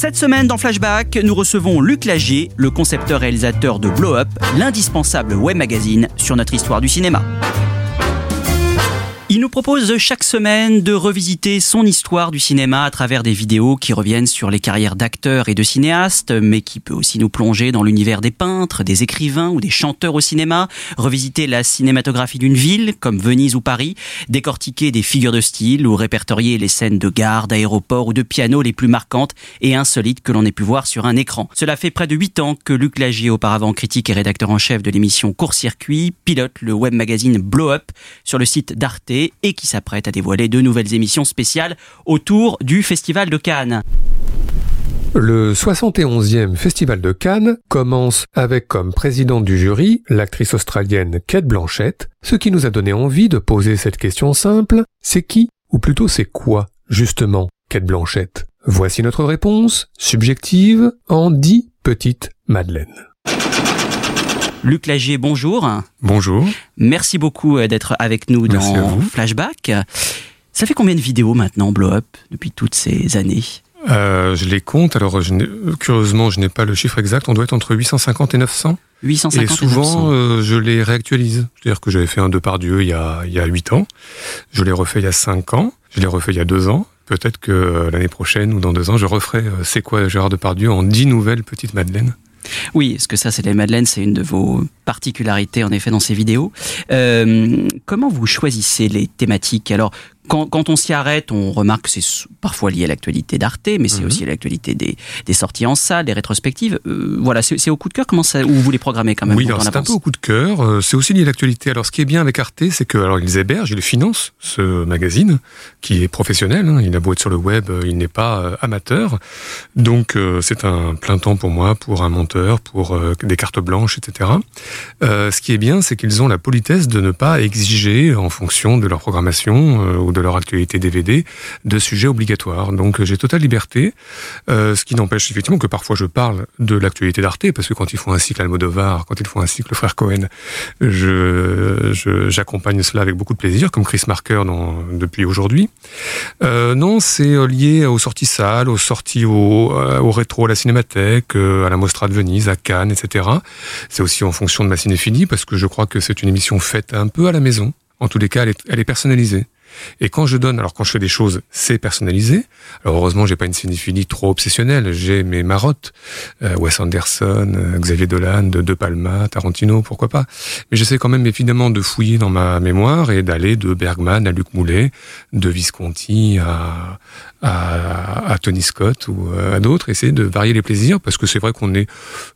Cette semaine dans Flashback, nous recevons Luc Lagier, le concepteur-réalisateur de Blow Up, l'indispensable web magazine sur notre histoire du cinéma. Il nous propose chaque semaine de revisiter son histoire du cinéma à travers des vidéos qui reviennent sur les carrières d'acteurs et de cinéastes, mais qui peut aussi nous plonger dans l'univers des peintres, des écrivains ou des chanteurs au cinéma, revisiter la cinématographie d'une ville comme Venise ou Paris, décortiquer des figures de style ou répertorier les scènes de gare, d'aéroport ou de piano les plus marquantes et insolites que l'on ait pu voir sur un écran. Cela fait près de 8 ans que Luc Lagier, auparavant critique et rédacteur en chef de l'émission Court Circuit, pilote le web magazine Blow Up sur le site d'Arte et qui s'apprête à dévoiler de nouvelles émissions spéciales autour du Festival de Cannes. Le 71e Festival de Cannes commence avec comme présidente du jury l'actrice australienne Kate Blanchett, ce qui nous a donné envie de poser cette question simple, c'est qui, ou plutôt c'est quoi, justement, Kate Blanchett? Voici notre réponse, subjective, en dix petites Madeleines. Luc Lagier, bonjour. Bonjour. Merci beaucoup euh, d'être avec nous Merci dans. Flashback. Ça fait combien de vidéos maintenant, Blow Up, depuis toutes ces années Euh, je les compte, alors je curieusement je n'ai pas le chiffre exact, on doit être entre 850 et 900. 850 Et souvent, 900. euh, je les réactualise. C'est-à-dire que j'avais fait un Depardieu il y a, il y a 8 ans. Je l'ai refait il y a 5 ans. Je l'ai refait il y a 2 ans. Peut-être que l'année prochaine ou dans 2 ans, je referai C'est quoi Gérard Depardieu en 10 nouvelles petites madeleines. Oui, est-ce que ça, c'est les Madeleines, c'est une de vos particularités, en effet, dans ces vidéos. Euh, comment vous choisissez les thématiques? Alors, quand, quand on s'y arrête, on remarque que c'est parfois lié à l'actualité d'Arte, mais c'est Mhm. aussi à l'actualité des, des sorties en salle, des rétrospectives. Euh, voilà, c'est au coup de cœur. Comment ça Ou vous les programmez quand même oui, c'est un peu au coup de cœur. euh, C'est aussi lié à l'actualité. Alors, ce qui est bien avec Arte, c'est que alors ils hébergent, ils financent ce magazine qui est professionnel. hein. Il a beau être sur le web, euh, il n'est pas amateur. Donc, euh, c'est un plein temps pour moi, pour un monteur, pour euh, des cartes blanches, etc. Ce qui est bien, c'est qu'ils ont la politesse de ne pas exiger, en fonction de leur programmation ou de leur actualité DVD, de sujets obligatoires. Donc, euh, j'ai totale liberté. Euh, ce qui n'empêche effectivement que parfois je parle de l'actualité d'Arte, parce que quand ils font un cycle Almodovar, quand ils font un cycle Frère Cohen, je, j'accompagne cela avec beaucoup de plaisir, comme Chris Marker depuis aujourd'hui. Euh, non, c'est lié aux sorties salles, aux sorties au, au rétro, à la cinémathèque, à la Mostra de Venise, à Cannes, etc. C'est aussi en fonction de ma cinéphilie, parce que je crois que c'est une émission faite un peu à la maison. En tous les cas, elle est personnalisée. Et quand je donne, alors quand je fais des choses, c'est personnalisé. Alors heureusement, j'ai pas une cinéphilie trop obsessionnelle. J'ai mes marottes, euh, Wes Anderson, euh, Xavier Dolan, de, Palma, Tarantino, pourquoi pas. Mais j'essaie quand même évidemment de fouiller dans ma mémoire et d'aller de Bergman à Luc Moulet, de Visconti à, à, à Tony Scott ou euh, à d'autres. Essayer de varier les plaisirs parce que c'est vrai qu'on est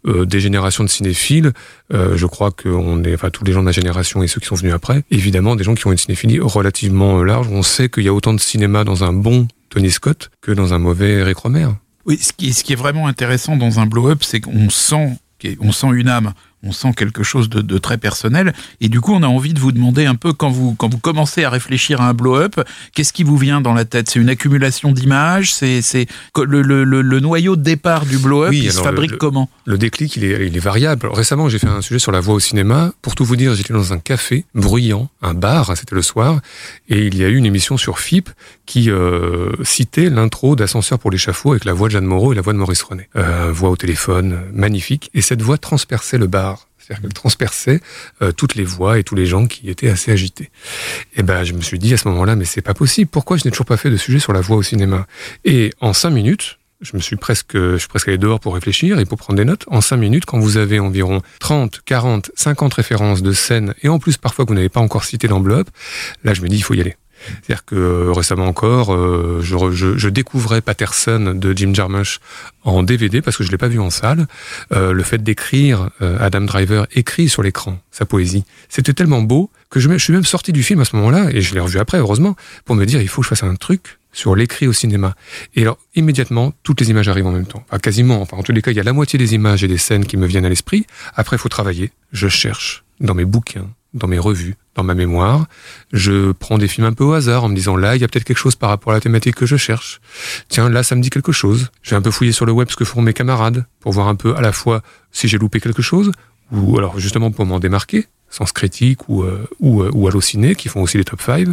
euh, des générations de cinéphiles. Euh, je crois qu'on est, enfin tous les gens de ma génération et ceux qui sont venus après, évidemment des gens qui ont une cinéphilie relativement euh, large. On sait qu'il y a autant de cinéma dans un bon Tony Scott que dans un mauvais Eric Romer. Oui, ce qui, ce qui est vraiment intéressant dans un blow-up, c'est qu'on sent, on sent une âme, on sent quelque chose de, de très personnel. Et du coup, on a envie de vous demander un peu, quand vous, quand vous commencez à réfléchir à un blow-up, qu'est-ce qui vous vient dans la tête? C'est une accumulation d'images? C'est le, le, le, le noyau de départ du blow-up, Oui, il se fabrique le- comment? Le déclic, il est, il est variable. Alors, récemment, j'ai fait un sujet sur la voix au cinéma. Pour tout vous dire, j'étais dans un café bruyant, un bar, c'était le soir, et il y a eu une émission sur FIP qui euh, citait l'intro d'Ascenseur pour l'échafaud avec la voix de Jeanne Moreau et la voix de Maurice René. Euh, voix au téléphone, magnifique. Et cette voix transperçait le bar. Qu'elle transperçait euh, toutes les voix et tous les gens qui étaient assez agités. Et ben, je me suis dit à ce moment-là, mais c'est pas possible. Pourquoi je n'ai toujours pas fait de sujet sur la voix au cinéma? Et en cinq minutes, je me suis presque, je suis presque allé dehors pour réfléchir et pour prendre des notes. En cinq minutes, quand vous avez environ 30, 40, 50 références de scènes, et en plus parfois que vous n'avez pas encore cité l'enveloppe, là je me dis il faut y aller. C'est-à-dire que euh, récemment encore, euh, je, je, je découvrais Patterson de Jim Jarmusch en DVD parce que je l'ai pas vu en salle. Euh, le fait d'écrire, euh, Adam Driver écrit sur l'écran sa poésie, c'était tellement beau que je, je suis même sorti du film à ce moment-là et je l'ai revu après, heureusement, pour me dire il faut que je fasse un truc sur l'écrit au cinéma. Et alors immédiatement, toutes les images arrivent en même temps. Enfin, quasiment. Enfin, en tous les cas, il y a la moitié des images et des scènes qui me viennent à l'esprit. Après, il faut travailler. Je cherche dans mes bouquins, dans mes revues, dans ma mémoire. Je prends des films un peu au hasard en me disant là, il y a peut-être quelque chose par rapport à la thématique que je cherche. Tiens, là, ça me dit quelque chose. Je vais un peu fouiller sur le web ce que font mes camarades pour voir un peu à la fois si j'ai loupé quelque chose ou alors justement pour m'en démarquer, Sens Critique ou, euh, ou, euh, ou Allociné qui font aussi les top 5.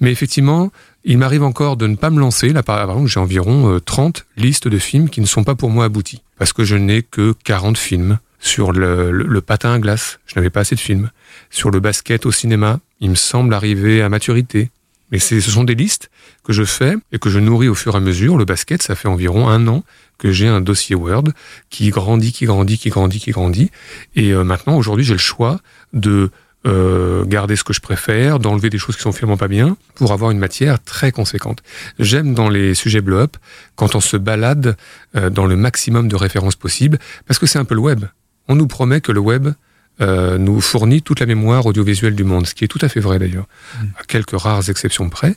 Mais effectivement, il m'arrive encore de ne pas me lancer. Là, par exemple, j'ai environ euh, 30 listes de films qui ne sont pas pour moi aboutis. Parce que je n'ai que 40 films. Sur le- le patin à glace, je n'avais pas assez de films. Sur le basket au cinéma, il me semble arriver à maturité. Mais ce sont des listes que je fais et que je nourris au fur et à mesure. Le basket, ça fait environ un an que j'ai un dossier Word qui grandit, qui grandit, qui grandit, qui grandit. Et euh, maintenant, aujourd'hui, j'ai le choix de euh, garder ce que je préfère, d'enlever des choses qui sont finalement pas bien, pour avoir une matière très conséquente. J'aime dans les sujets blow-up quand on se balade euh, dans le maximum de références possibles, parce que c'est un peu le web. On nous promet que le web euh, nous fournit toute la mémoire audiovisuelle du monde, ce qui est tout à fait vrai d'ailleurs, à quelques rares exceptions près.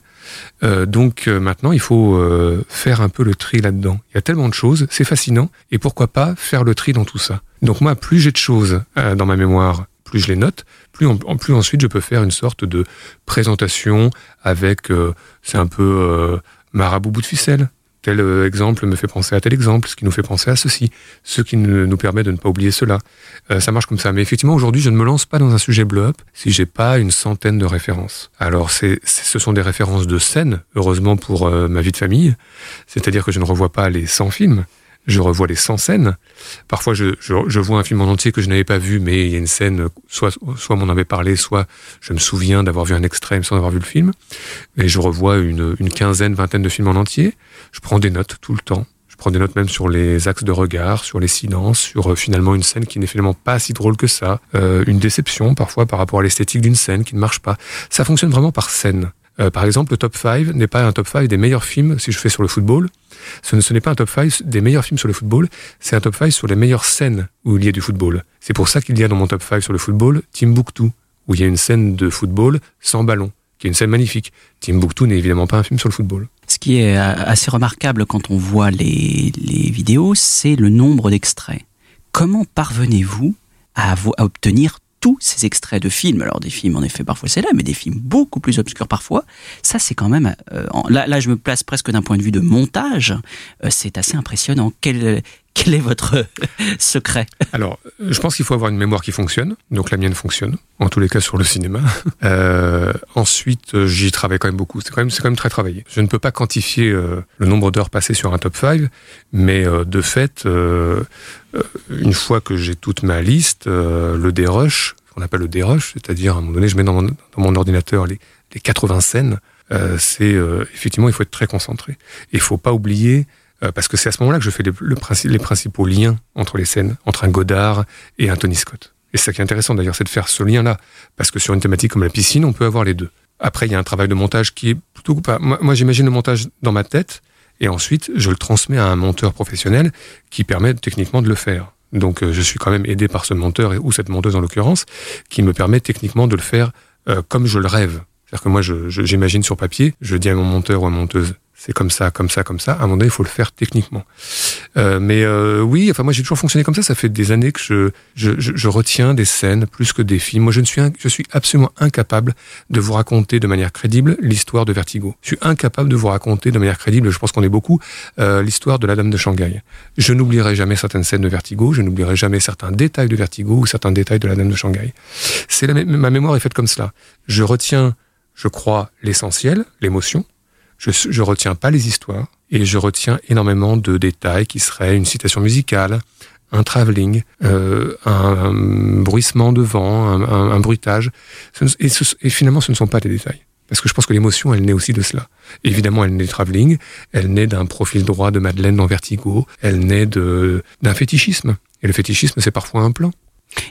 Euh, donc euh, maintenant, il faut faire un peu le tri là-dedans. Il y a tellement de choses, c'est fascinant, et pourquoi pas faire le tri dans tout ça. Donc moi, plus j'ai de choses dans ma mémoire, plus je les note, plus, en, plus ensuite je peux faire une sorte de présentation avec, c'est un peu marabout bout de ficelle. Tel euh, exemple me fait penser à tel exemple, ce qui nous fait penser à ceci, ce qui nous permet de ne pas oublier cela. Euh, ça marche comme ça. Mais effectivement, aujourd'hui, je ne me lance pas dans un sujet blow-up si j'ai pas une centaine de références. Alors, c'est- ce sont des références de scène, heureusement pour euh, ma vie de famille. C'est-à-dire que je ne revois pas les 100 films, je revois les 100 scènes. Parfois, je, je, je vois un film en entier que je n'avais pas vu, mais il y a une scène, soit, soit m'en avait parlé, soit je me souviens d'avoir vu un extrême sans avoir vu le film. Et je revois une, une quinzaine, vingtaine de films en entier. Je prends des notes tout le temps. Je prends des notes même sur les axes de regard, sur les silences, sur euh, finalement une scène qui n'est finalement pas si drôle que ça, euh, une déception parfois par rapport à l'esthétique d'une scène qui ne marche pas. Ça fonctionne vraiment par scène. Euh, par exemple, le top 5 n'est pas un top 5 des meilleurs films si je fais sur le football. Ce ne, ce n'est pas un top 5 des meilleurs films sur le football, c'est un top 5 sur les meilleures scènes où il y a du football. C'est pour ça qu'il y a dans mon top 5 sur le football Timbuktu, où il y a une scène de football sans ballon, qui est une scène magnifique. Timbuktu n'est évidemment pas un film sur le football. Ce qui est euh, assez remarquable quand on voit les, vidéos, c'est le nombre d'extraits. Comment parvenez-vous à, à obtenir tous ces extraits de films Alors des films en effet parfois célèbres, mais des films beaucoup plus obscurs parfois. Ça c'est quand même... euh, là, là je me place presque d'un point de vue de montage. Euh, c'est assez impressionnant. Quel est votre secret? Alors, je pense qu'il faut avoir une mémoire qui fonctionne. Donc la mienne fonctionne, en tous les cas sur le cinéma. Euh, ensuite, euh, j'y travaille quand même beaucoup. C'est quand même, c'est quand même très travaillé. Je ne peux pas quantifier euh, le nombre d'heures passées sur un top 5, mais de fait, une fois que j'ai toute ma liste, le dérush, qu'on appelle le dérush, c'est-à-dire à un moment donné, je mets dans mon, ordinateur les, les 80 scènes. c'est effectivement, il faut être très concentré. Et il faut pas oublier euh, parce que c'est à ce moment-là que je fais les, le les principaux liens entre les scènes, entre un Godard et un Tony Scott. Et c'est ça qui est intéressant d'ailleurs, c'est de faire ce lien-là. Parce que sur une thématique comme la piscine, on peut avoir les deux. Après, il y a un travail de montage qui est plutôt... pas- Moi, j'imagine le montage dans ma tête, et ensuite, je le transmets à un monteur professionnel qui permet techniquement de le faire. Donc, euh, je suis quand même aidé par ce monteur, ou cette monteuse en l'occurrence, qui me permet techniquement de le faire euh, comme je le rêve. C'est-à-dire que moi, je- je- j'imagine sur papier, je dis à mon monteur ou à monteuse, c'est comme ça, comme ça, comme ça. À un moment donné, il faut le faire techniquement. Euh, mais euh, oui, enfin moi j'ai toujours fonctionné comme ça. Ça fait des années que je, je, je, je retiens des scènes plus que des films. Moi je ne suis, je suis absolument incapable de vous raconter de manière crédible l'histoire de Vertigo. Je suis incapable de vous raconter de manière crédible. Je pense qu'on est beaucoup euh, l'histoire de la Dame de Shanghai. Je n'oublierai jamais certaines scènes de Vertigo. Je n'oublierai jamais certains détails de Vertigo ou certains détails de la Dame de Shanghai. C'est ma mémoire est faite comme cela. Je retiens, je crois, l'essentiel, l'émotion. Je, je retiens pas les histoires et je retiens énormément de détails qui seraient une citation musicale, un travelling, euh, un, un bruissement de vent, un, un- bruitage. Ne- Et, ce- et finalement, ce ne sont pas des détails. Parce que je pense que l'émotion, elle naît aussi de cela. Évidemment, elle naît de travelling, elle naît d'un profil droit de Madeleine dans Vertigo, elle naît d'un fétichisme. Et le fétichisme, c'est parfois un plan.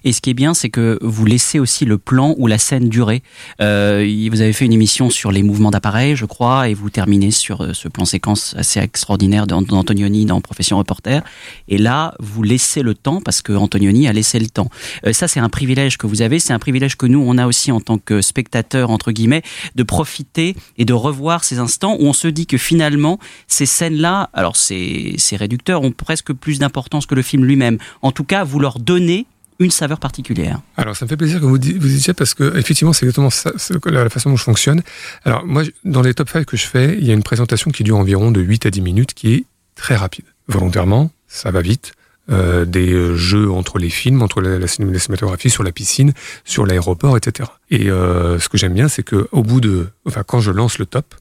Et ce qui est bien, c'est que vous laissez aussi le plan ou la scène durer. Euh, vous avez fait une émission sur les mouvements d'appareil, je crois, et vous terminez sur euh, ce plan séquence assez extraordinaire d'Antonioni dans Profession Reporter. Et là, vous laissez le temps parce que Antonioni a laissé le temps. Euh, ça, c'est un privilège que vous avez. C'est un privilège que nous, on a aussi en tant que spectateur, entre guillemets, de profiter et de revoir ces instants où on se dit que finalement, ces scènes-là, alors c'est réducteur, ont presque plus d'importance que le film lui-même. En tout cas, vous leur donnez une saveur particulière. Alors, ça me fait plaisir que vous, vous disiez parce que, effectivement, c'est exactement ça, la façon dont je fonctionne. Alors, moi, dans les top 5 que je fais, il y a une présentation qui dure environ de 8 à 10 minutes qui est très rapide. Volontairement, ça va vite. Euh, des jeux entre les films, entre la, cinématographie, sur la piscine, sur l'aéroport, etc. Et euh, ce que j'aime bien, c'est que au bout de, enfin, quand je lance le top,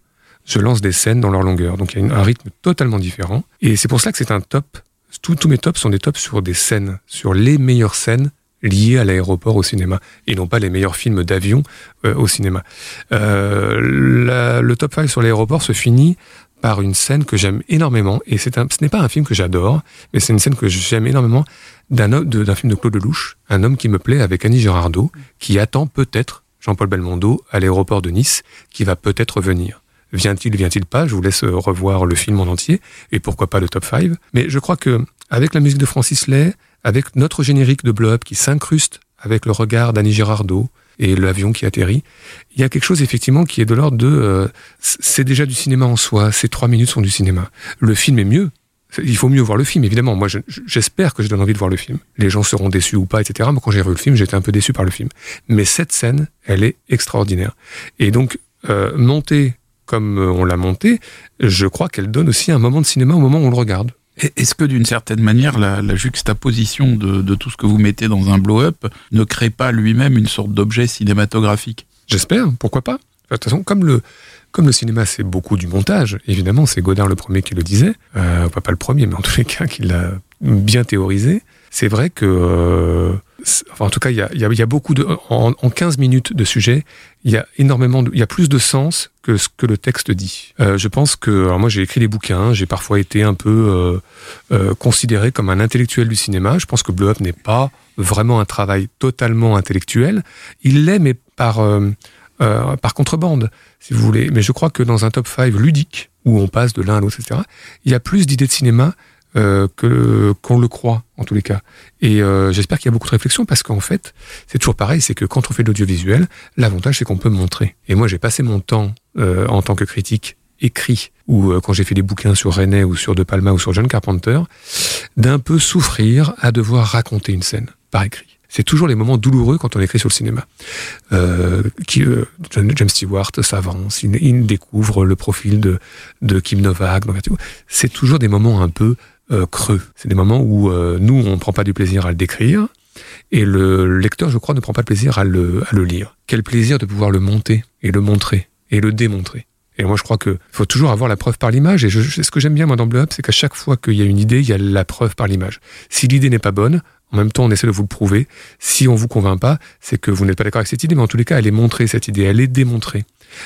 je lance des scènes dans leur longueur. Donc il y a un rythme totalement différent. Et c'est pour ça que c'est un top tous mes tops sont des tops sur des scènes, sur les meilleures scènes liées à l'aéroport au cinéma, et non pas les meilleurs films d'avion euh, au cinéma. Euh, le top 5 sur l'aéroport se finit par une scène que j'aime énormément, et ce n'est pas un film que j'adore, mais c'est une scène que j'aime énormément d'un d'un film de Claude Lelouch, un homme qui me plaît avec Annie Girardot, qui attend peut-être Jean-Paul Belmondo à l'aéroport de Nice, qui va peut-être venir. Vient-il, vient-il pas? Je vous laisse euh, revoir le film en entier et pourquoi pas le top 5. Mais je crois que avec la musique de Francis Lay, avec notre générique de Blow Up qui s'incruste avec le regard d'Annie Girardot et l'avion qui atterrit, il y a quelque chose effectivement qui est de l'ordre de euh, c'est déjà du cinéma en soi. Ces trois minutes sont du cinéma. Le film est mieux. Il faut mieux voir le film, évidemment. Moi, j'espère que je donne envie de voir le film. Les gens seront déçus ou pas, etc. Moi, quand j'ai vu le film, j'étais un peu déçu par le film. Mais cette scène, elle est extraordinaire. Et donc, euh, monter comme euh, on l'a monté, je crois qu'elle donne aussi un moment de cinéma au moment où on le regarde. Est-ce que d'une certaine manière, la, juxtaposition de, tout ce que vous mettez dans un blow-up ne crée pas lui-même une sorte d'objet cinématographique? J'espère, pourquoi pas? De toute façon, comme le, comme le cinéma, c'est beaucoup du montage, évidemment, c'est Godard le premier qui le disait, euh, pas le premier, mais en tous les cas, qui l'a bien théorisé. C'est vrai que euh, en tout cas, il y a, beaucoup de, en, 15 minutes de sujet, il y a énormément, il y a plus de sens que ce que le texte dit. Euh, je pense que, alors moi j'ai écrit des bouquins, j'ai parfois été un peu euh, euh, considéré comme un intellectuel du cinéma. Je pense que Blow Up n'est pas vraiment un travail totalement intellectuel. Il l'est, mais par par contrebande, si vous voulez. Mais je crois que dans un top 5 ludique, où on passe de l'un à l'autre, etc., il y a plus d'idées de cinéma euh, que qu'on le croit en tous les cas. Et euh, j'espère qu'il y a beaucoup de réflexion parce qu'en fait, c'est toujours pareil, c'est que quand on fait de l'audiovisuel, l'avantage c'est qu'on peut montrer. Et moi, j'ai passé mon temps euh, en tant que critique écrit ou quand j'ai fait des bouquins sur René ou sur De Palma ou sur John Carpenter, d'un peu souffrir à devoir raconter une scène par écrit. C'est toujours les moments douloureux quand on écrit sur le cinéma. Euh, qui, euh, James Stewart s'avance, il, découvre le profil de, de Kim Novak. C'est toujours des moments un peu euh, creux. C'est des moments où euh, nous, on ne prend pas du plaisir à le décrire, et le lecteur, je crois, ne prend pas de plaisir à le, à le lire. Quel plaisir de pouvoir le monter, et le montrer, et le démontrer. Et moi, je crois qu'il faut toujours avoir la preuve par l'image. Et je, ce que j'aime bien, moi, dans Bleu Up, c'est qu'à chaque fois qu'il y a une idée, il y a la preuve par l'image. Si l'idée n'est pas bonne, en même temps, on essaie de vous le prouver. Si on vous convainc pas, c'est que vous n'êtes pas d'accord avec cette idée, mais en tous les cas, elle est montrée, cette idée. Elle est démontrée.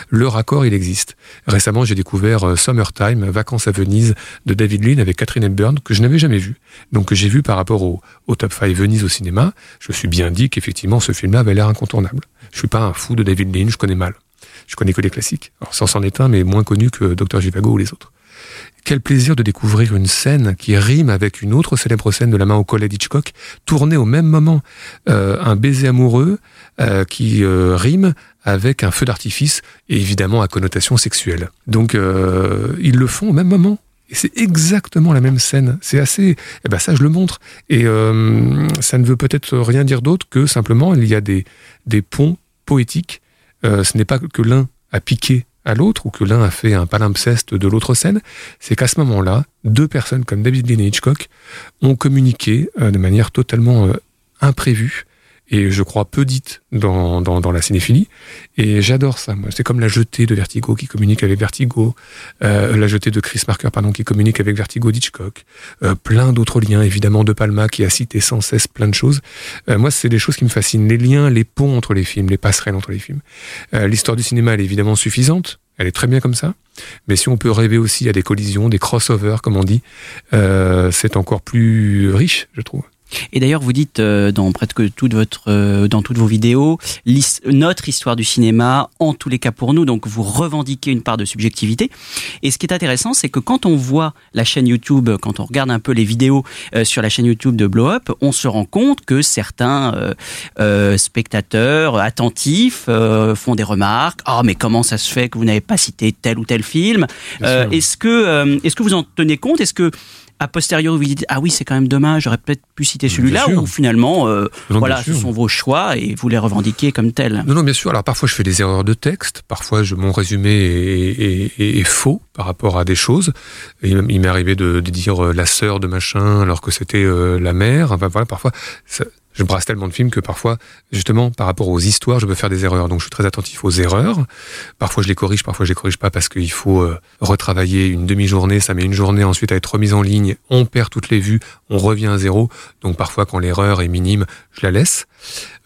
Le raccord, il existe. Récemment, j'ai découvert euh, Summertime, Vacances à Venise, de David Lean avec Catherine Hepburn, que je n'avais jamais vu. Donc, que j'ai vu par rapport au, Top 5 Venise au cinéma. Je suis bien dit qu'effectivement, ce film-là avait l'air incontournable. Je suis pas un fou de David Lean, je connais mal. Je connais que les classiques. Alors, sans s'en est un, mais moins connu que Dr. Givago ou les autres. Quel plaisir de découvrir une scène qui rime avec une autre célèbre scène de La main au collet d'Hitchcock, tournée au même moment. Euh, un baiser amoureux euh, qui euh, rime avec un feu d'artifice et évidemment à connotation sexuelle. Donc ils le font au même moment. Et c'est exactement la même scène. C'est assez. Eh ben ça, je le montre. Et ça ne veut peut-être rien dire d'autre que simplement il y a des, des ponts poétiques. ce n'est pas que l'un a piqué à l'autre, ou que l'un a fait un palimpseste de l'autre scène, c'est qu'à ce moment-là, deux personnes comme David Lean et Hitchcock ont communiqué euh, de manière totalement euh, imprévue et je crois peu dite dans, dans, la cinéphilie. Et j'adore ça. C'est comme la jetée de Vertigo qui communique avec Vertigo, euh, la jetée de Chris Marker pardon qui communique avec Vertigo d'Hitchcock, euh, plein d'autres liens évidemment de Palma qui a cité sans cesse plein de choses. Euh, moi, c'est des choses qui me fascinent, les liens, les ponts entre les films, les passerelles entre les films. L'histoire du cinéma, elle est évidemment suffisante. Elle est très bien comme ça. Mais si on peut rêver aussi à des collisions, des crossovers, comme on dit, c'est encore plus riche, je trouve. Et d'ailleurs, vous dites euh, dans presque toute votre, euh, dans toutes vos vidéos, notre histoire du cinéma, en tous les cas pour nous, donc vous revendiquez une part de subjectivité. Et ce qui est intéressant, c'est que quand on voit la chaîne YouTube, quand on regarde un peu les vidéos euh, sur la chaîne YouTube de Blow Up, on se rend compte que certains spectateurs attentifs font des remarques. Ah, mais comment ça se fait que vous n'avez pas cité tel ou tel film? Est-ce que, est-ce que vous en tenez compte? Est-ce que a posteriori vous dites ah oui c'est quand même dommage j'aurais peut-être pu citer celui-là ou finalement euh, Non, voilà ce sont vos choix et vous les revendiquez comme tels. Non, non, bien sûr. Alors parfois je fais des erreurs de texte, parfois je, mon résumé est, est- est- est faux par rapport à des choses. Et il m'est arrivé de, de dire euh, la sœur de machin alors que c'était euh, la mère. Enfin voilà, parfois ça- je brasse tellement de films que parfois, justement, par rapport aux histoires, je peux faire des erreurs. Donc je suis très attentif aux erreurs. Parfois je les corrige, parfois je les corrige pas parce qu'il faut euh, retravailler une demi-journée. Ça met une journée ensuite à être remise en ligne. On perd toutes les vues, on revient à zéro. Donc parfois quand l'erreur est minime, je la laisse.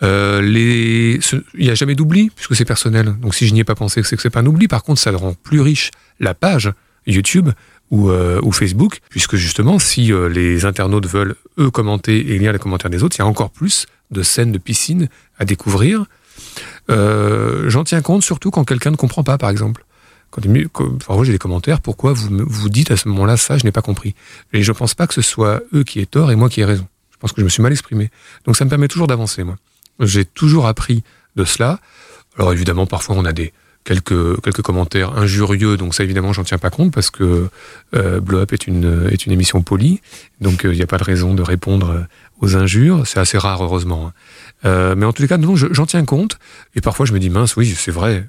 Euh, il n'y a jamais d'oubli puisque c'est personnel. Donc si je n'y ai pas pensé, c'est que c'est pas un oubli. Par contre, ça le rend plus riche la page YouTube ou, euh, ou Facebook, puisque justement, si euh, les internautes veulent eux commenter et lire les commentaires des autres, il y a encore plus de scènes de piscine à découvrir. Euh, J'en tiens compte surtout quand quelqu'un ne comprend pas, par exemple. Quand, parfois j'ai des commentaires, pourquoi vous vous dites à ce moment-là ça, je n'ai pas compris. Et je pense pas que ce soit eux qui aient tort et moi qui ai raison. Je pense que je me suis mal exprimé. Donc ça me permet toujours d'avancer, moi. J'ai toujours appris de cela. Alors évidemment, parfois on a des quelques quelques commentaires injurieux, donc ça évidemment j'en tiens pas compte parce que euh, Blow Up est une est une émission polie, donc euh, il n'y a pas de raison de répondre euh, aux injures. C'est assez rare heureusement. hein. Euh, mais en tous les cas, non, je- j'en tiens compte. Et parfois, je me dis, mince, oui, c'est vrai.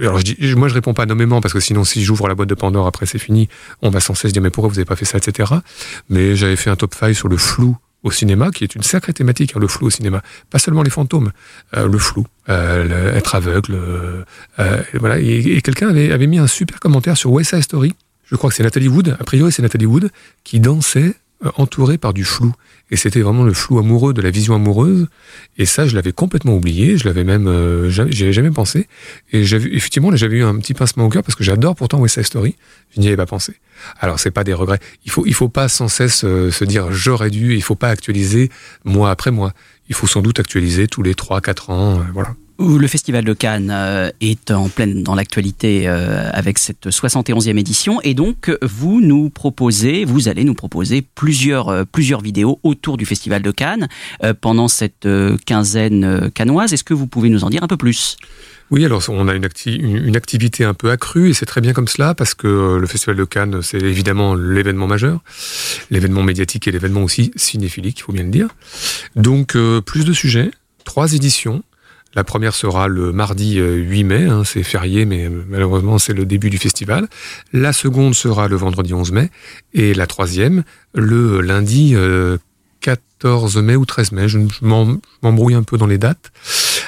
Alors, je dis, moi, je réponds pas nommément parce que sinon, si j'ouvre la boîte de Pandore après, c'est fini. On va sans cesse dire, mais pourquoi vous avez pas fait ça, etc. Mais j'avais fait un top 5 sur le flou au cinéma, qui est une sacrée thématique, hein, le flou au cinéma. Pas seulement les fantômes, euh, le flou, euh, être aveugle. euh, euh, voilà. Et, quelqu'un avait, avait mis un super commentaire sur West Side Story. Je crois que c'est Nathalie Wood. A priori, c'est Nathalie Wood qui dansait euh, entourée par du flou. Et c'était vraiment le flou amoureux de la vision amoureuse. Et ça, je l'avais complètement oublié. Je l'avais même, euh, avais jamais pensé. Et j'avais, effectivement, j'avais eu un petit pincement au cœur parce que j'adore pourtant West Story. Je n'y avais pas pensé. Alors, c'est pas des regrets. Il faut, il faut pas sans cesse euh, se dire j'aurais dû. Il faut pas actualiser mois après mois. Il faut sans doute actualiser tous les 3, 4 ans. euh, voilà. Le Festival de Cannes euh, est en pleine dans l'actualité euh, avec cette 71e édition et donc vous nous proposez, vous allez nous proposer plusieurs euh, plusieurs vidéos autour du Festival de Cannes pendant cette quinzaine cannoise. Est-ce que vous pouvez nous en dire un peu plus? Oui, alors on a une, acti- une, une activité un peu accrue et c'est très bien comme cela parce que le Festival de Cannes, c'est évidemment l'événement majeur, l'événement médiatique et l'événement aussi cinéphilique, il faut bien le dire. Donc plus de sujets, trois éditions. La première sera le mardi euh, 8 mai, hein, c'est férié, mais euh, malheureusement c'est le début du festival. La seconde sera le vendredi 11 mai et la troisième le lundi euh, 14 mai ou 13 mai. Je, je m'embrouille un peu dans les dates.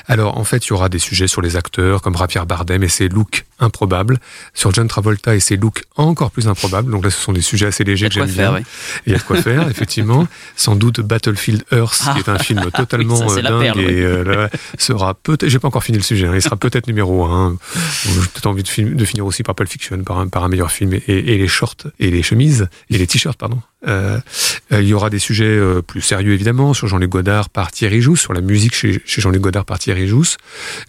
Alors, en fait, il y aura des sujets sur les acteurs, comme Javier Bardem et ses looks improbables, sur John Travolta et ses looks encore plus improbables. Donc là, ce sont des sujets assez légers Il y a que de quoi j'aime faire, bien. oui. Il y a de quoi faire, effectivement. Sans doute Battlefield Earth, qui est un film totalement Ah. Oui, ça, euh, dingue perle, oui. et euh, là, sera peut-être. J'ai pas encore fini le sujet. hein, il sera peut-être numéro un. J'ai peut-être envie de, finir aussi par Pulp Fiction, par un, par un meilleur film et, et les shorts et les chemises et les t-shirts, pardon. Euh, euh, il y aura des sujets euh, plus sérieux évidemment sur Jean-Luc Godard par Thierry Jousse, sur la musique chez, chez Jean-Luc Godard par Thierry Jousse,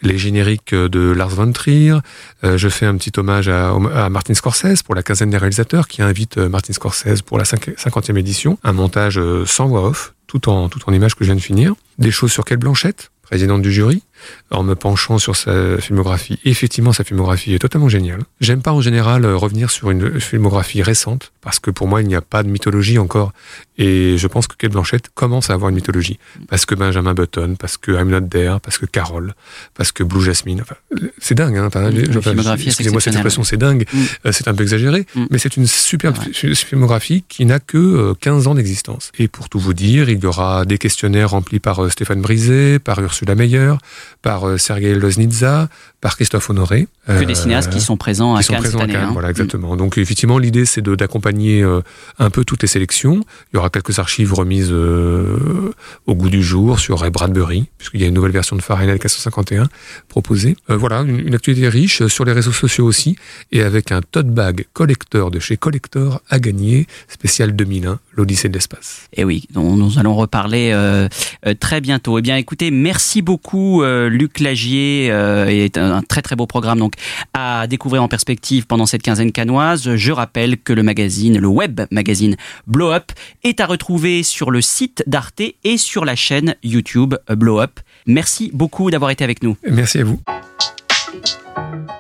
les génériques euh, de Lars von Trier. Euh, je fais un petit hommage à, à Martin Scorsese pour la quinzaine des réalisateurs qui invite Martin Scorsese pour la cinq- cinquantième édition. Un montage sans voix off, tout en, tout en images que je viens de finir. Des choses sur Kate Blanchett, présidente du jury, en me penchant sur sa filmographie. Effectivement, sa filmographie est totalement géniale. J'aime pas en général euh, revenir sur une filmographie récente, parce que pour moi, il n'y a pas de mythologie encore. Et je pense que Kate Blanchett commence à avoir une mythologie. Parce que Benjamin Button, parce que I'm Not There, parce que Carol, parce que Blue Jasmine. Enfin, c'est dingue, hein. Enfin, enfin, Excusez-moi cette expression, c'est dingue. Mm. Euh, c'est un peu exagéré, Mm. mais c'est une superbe filmographie qui n'a que euh, 15 ans d'existence. Et pour tout vous dire, il y aura des questionnaires remplis par euh, Stéphane Brisé, par Ursula Meyer, par euh, Sergei Loznitsa, par Christophe Honoré. Que des cinéastes qui sont présents à qui sont Cannes présents cette à année. Cannes, hein. Voilà, exactement. Donc effectivement, l'idée c'est d'accompagner euh, un peu toutes les sélections. Il y aura quelques archives remises euh, au goût du jour sur Ray Bradbury, puisqu'il y a une nouvelle version de Fahrenheit 451 proposée. Euh, voilà, une, une actualité riche euh, sur les réseaux sociaux aussi, et avec un tote bag collector de chez Collector à gagner, spécial 2001, l'Odyssée de l'espace. Et oui, dont nous allons reparler euh, euh, très bientôt. Eh bien, écoutez, merci beaucoup, euh, Luc Lagier. Euh, est un, un très très beau programme donc à découvrir en perspective pendant cette quinzaine canoise. Je rappelle que le magazine, le web magazine Blow Up, est à retrouver sur le site d'Arte et sur la chaîne YouTube Blow Up. Merci beaucoup d'avoir été avec nous. Merci à vous.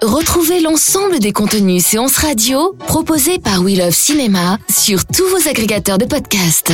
Retrouvez l'ensemble des contenus séances radio proposés par We Love Cinéma sur tous vos agrégateurs de podcasts.